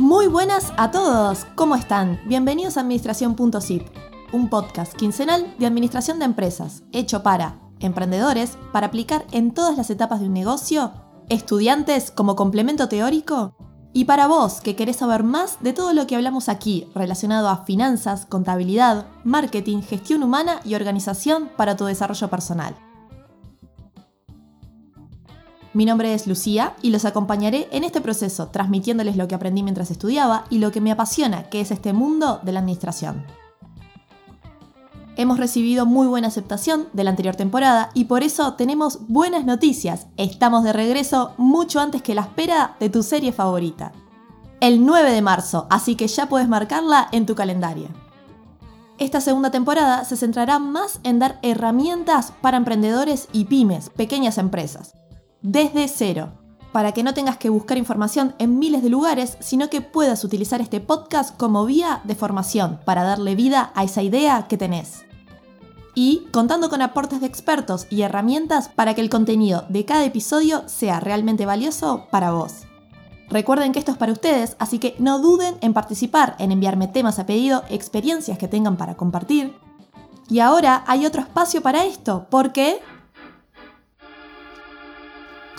Muy buenas a todos, ¿cómo están? Bienvenidos a Administración.zip, un podcast quincenal de administración de empresas, hecho para emprendedores, para aplicar en todas las etapas de un negocio, estudiantes como complemento teórico, y para vos que querés saber más de todo lo que hablamos aquí relacionado a finanzas, contabilidad, marketing, gestión humana y organización para tu desarrollo personal. Mi nombre es Lucía y los acompañaré en este proceso, transmitiéndoles lo que aprendí mientras estudiaba y lo que me apasiona, que es este mundo de la administración. Hemos recibido muy buena aceptación de la anterior temporada y por eso tenemos buenas noticias. Estamos de regreso mucho antes que la espera de tu serie favorita. El 9 de marzo, así que ya puedes marcarla en tu calendario. Esta segunda temporada se centrará más en dar herramientas para emprendedores y pymes, pequeñas empresas desde cero, para que no tengas que buscar información en miles de lugares, sino que puedas utilizar este podcast como vía de formación para darle vida a esa idea que tenés. Y contando con aportes de expertos y herramientas para que el contenido de cada episodio sea realmente valioso para vos. Recuerden que esto es para ustedes, así que no duden en participar, en enviarme temas a pedido, experiencias que tengan para compartir. Y ahora hay otro espacio para esto, porque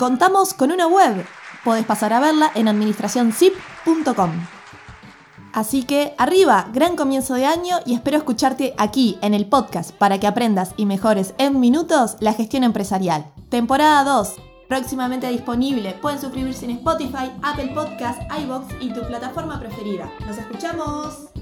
Contamos con una web. Podés pasar a verla en administracionzip.com. Así que arriba, gran comienzo de año y espero escucharte aquí en el podcast para que aprendas y mejores en minutos la gestión empresarial. Temporada 2, próximamente disponible. Pueden suscribirse en Spotify, Apple Podcasts, iBox y tu plataforma preferida. ¡Nos escuchamos!